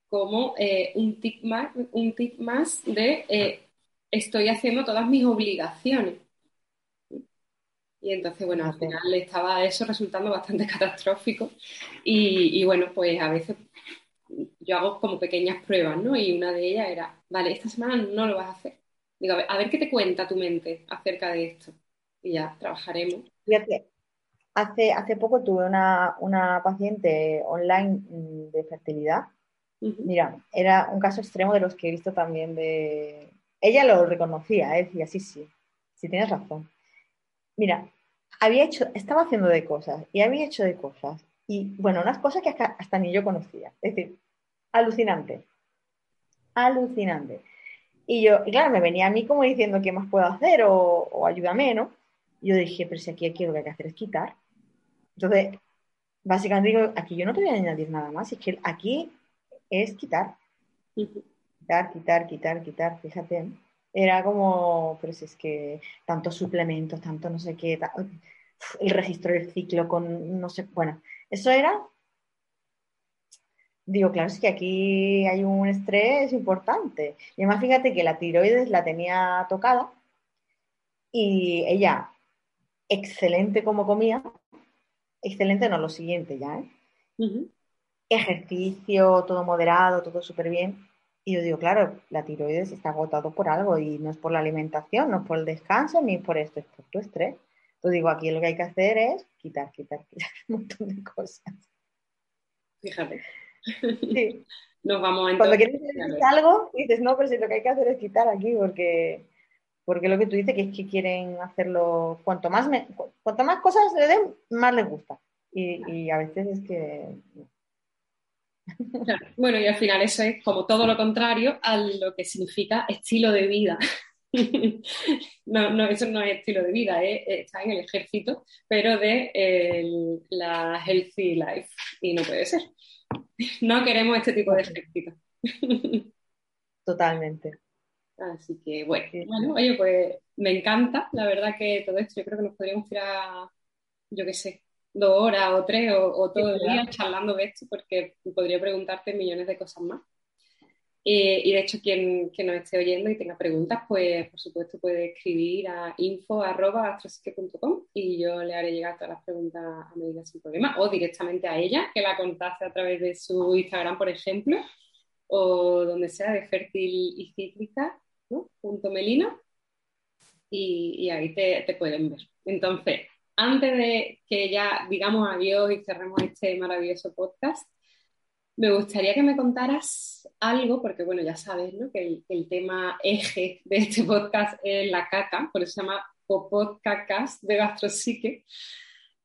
como eh, un, tip más, un tip más de eh, estoy haciendo todas mis obligaciones. Y entonces, bueno, al final le estaba eso resultando bastante catastrófico. Y, y, bueno, pues a veces yo hago como pequeñas pruebas, ¿no? Y una de ellas era, vale, esta semana no lo vas a hacer. Digo, a ver, qué te cuenta tu mente acerca de esto. Y ya trabajaremos. Fíjate, hace, hace poco tuve una, paciente online mm, de fertilidad. Mira, era un caso extremo de los que he visto también de... Ella lo reconocía, ¿eh? decía, sí, sí, sí tienes razón. Mira, había hecho, estaba haciendo de cosas y había hecho de cosas y bueno, unas cosas que hasta, ni yo conocía. Es decir, alucinante. Alucinante. Y yo, y claro, me venía a mí como diciendo qué más puedo hacer o, ayúdame, ¿no? Y yo dije, pero si aquí, aquí lo que hay que hacer es quitar. Entonces, básicamente digo, aquí yo no te voy a añadir nada más, es que aquí es quitar. Quitar, quitar, quitar, quitar, fíjate. Era como, pero si es que tantos suplementos, tanto no sé qué, el registro del ciclo con, no sé, bueno, eso era, digo, claro, es que aquí hay un estrés importante. Y además, fíjate que la tiroides la tenía tocada y ella, excelente como comía, excelente no, lo siguiente ya, ¿eh? Ejercicio, todo moderado, todo súper bien. Y yo digo, claro, la tiroides está agotado por algo y no es por la alimentación, no es por el descanso, ni por esto, es por tu estrés. Entonces digo, aquí lo que hay que hacer es quitar, quitar, quitar un montón de cosas. Fíjate. Sí. Nos vamos a Cuando quieres decir algo, dices, no, pero si lo que hay que hacer es quitar aquí, porque, porque lo que tú dices que es que quieren hacerlo, cuanto más, cuanto más cosas le den, más les gusta. Y, y a veces es que... Bueno, y al final eso es como todo lo contrario a lo que significa estilo de vida. no, no, eso no es estilo de vida, está en el ejército, pero de la healthy life. Y no puede ser. No queremos este tipo de ejército. Totalmente. Así que bueno, bueno, oye, pues me encanta, la verdad que todo esto, yo creo que nos podríamos tirar, yo qué sé, dos horas o tres o, todo el día charlando de esto, porque podría preguntarte millones de cosas más. Eh, y de hecho, quien, nos esté oyendo y tenga preguntas, pues por supuesto puede escribir a info.astrosique.com y yo le haré llegar todas las preguntas a medida sin problema, o directamente a ella, que la contacte a través de su Instagram, por ejemplo, o donde sea, de fértil y cíclica. Punto melina, y, ahí te pueden ver. Entonces, antes de que ya digamos adiós y cerremos este maravilloso podcast, me gustaría que me contaras algo, porque bueno, ya sabes ¿no? que el, tema eje de este podcast es la caca, por eso se llama Popodcast de Gastrosique.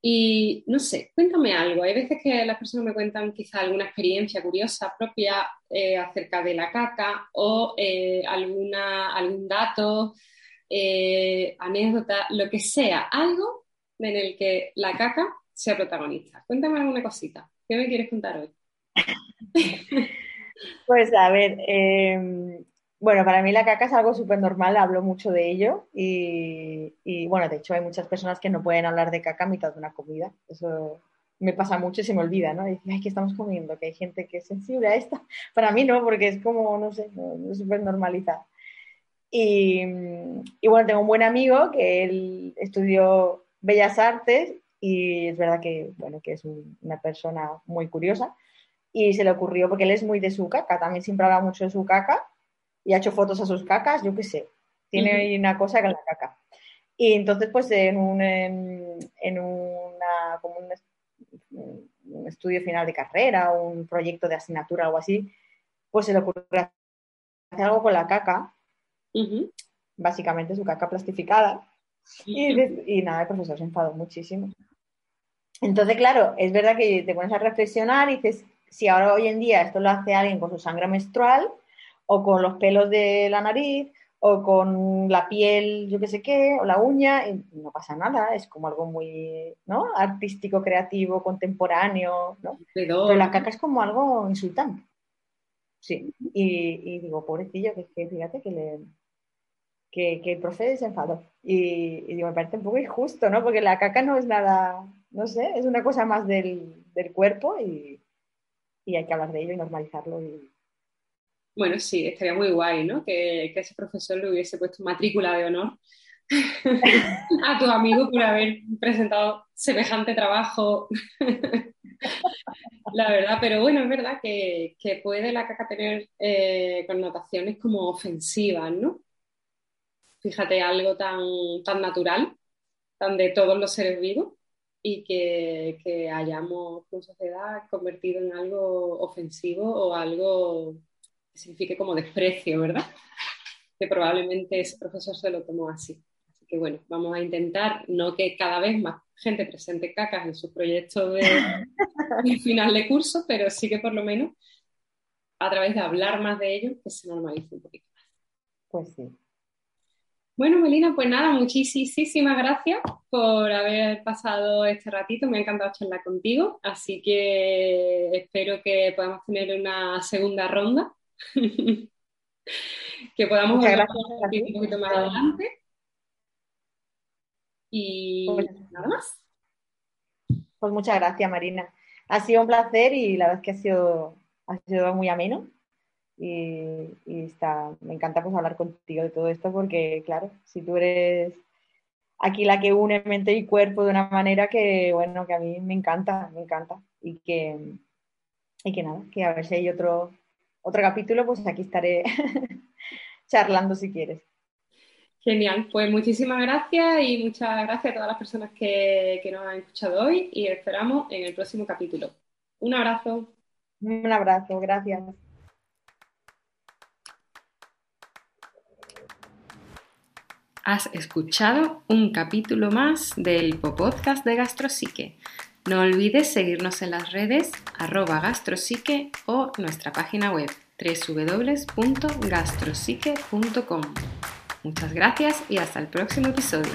Y no sé, cuéntame algo. Hay veces que las personas me cuentan quizá alguna experiencia curiosa propia eh, acerca de la caca o eh, alguna, algún dato, eh, anécdota, lo que sea, algo en el que la caca sea protagonista. Cuéntame alguna cosita. ¿Qué me quieres contar hoy? Pues a ver, em, bueno, para mí la caca es algo súper normal, hablo mucho de ello y, bueno, de hecho hay muchas personas que no pueden hablar de caca a mitad de una comida. Eso me pasa mucho y se me olvida, ¿no? Ay, ¿qué estamos comiendo? Que hay gente que es sensible a esto. Para mí no, porque es como, no sé, es súper normalizado. Y, y, bueno, tengo un buen amigo que él estudió Bellas Artes y es verdad que, bueno, que es una persona muy curiosa y se le ocurrió, porque él es muy de su caca, también siempre habla mucho de su caca y ha hecho fotos a sus cacas, yo qué sé, tiene una cosa con la caca. Y entonces, pues en un, en, una, como un, estudio final de carrera, un proyecto de asignatura, algo así, pues se le ocurrió hacer algo con la caca, básicamente su caca plastificada, y, y, nada, el profesor se enfadó muchísimo. Entonces, claro, es verdad que te pones a reflexionar y dices, si ahora hoy en día esto lo hace alguien con su sangre menstrual o con los pelos de la nariz o con la piel, yo qué sé qué, o la uña, no pasa nada, es como algo muy ¿no? artístico, creativo, contemporáneo, ¿no? Pero la caca es como algo insultante. Sí, y, digo, pobrecillo, que, que fíjate que, le, que, el profe se enfadó. Y, digo, me parece un poco injusto, ¿no? Porque la caca no es nada, no sé, es una cosa más del, del cuerpo y, y hay que hablar de ello y normalizarlo. Bueno, sí, estaría muy guay, ¿no? Que, ese profesor le hubiese puesto matrícula de honor a tu amigo por haber presentado semejante trabajo. la verdad, pero bueno, es verdad que, puede la caca tener eh, connotaciones como ofensivas, ¿no? Fíjate, algo tan, tan natural, tan de todos los seres vivos, y que, hayamos como sociedad convertido en algo ofensivo o algo que signifique como desprecio, ¿verdad? Que probablemente ese profesor se lo tomó así. Así que bueno, vamos a intentar no que cada vez más gente presente cacas en sus proyectos de, final de curso, pero sí que por lo menos a través de hablar más de ello, que se normalice un poquito más. Pues sí. Bueno, Melina, pues nada, muchísimas gracias por haber pasado este ratito. Me ha encantado charlar contigo, así que espero que podamos tener una segunda ronda. que podamos hablar un poquito más adelante. Y pues, nada más. Pues muchas gracias, Marina. Ha sido un placer y la verdad es que ha sido, ha sido muy ameno y, está, me encanta pues hablar contigo de todo esto porque, claro, si tú eres aquí la que une mente y cuerpo de una manera que, bueno, que a mí me encanta, me encanta y que, y que nada, que a ver si hay otro, otro capítulo, pues aquí estaré charlando si quieres. Genial, pues muchísimas gracias y muchas gracias a todas las personas que, que nos han escuchado hoy y esperamos en el próximo capítulo. Un abrazo. Un abrazo, gracias. Has escuchado un capítulo más del podcast de Gastrosique. No olvides seguirnos en las redes arroba gastrosique o nuestra página web www.gastrosique.com. Muchas gracias y hasta el próximo episodio.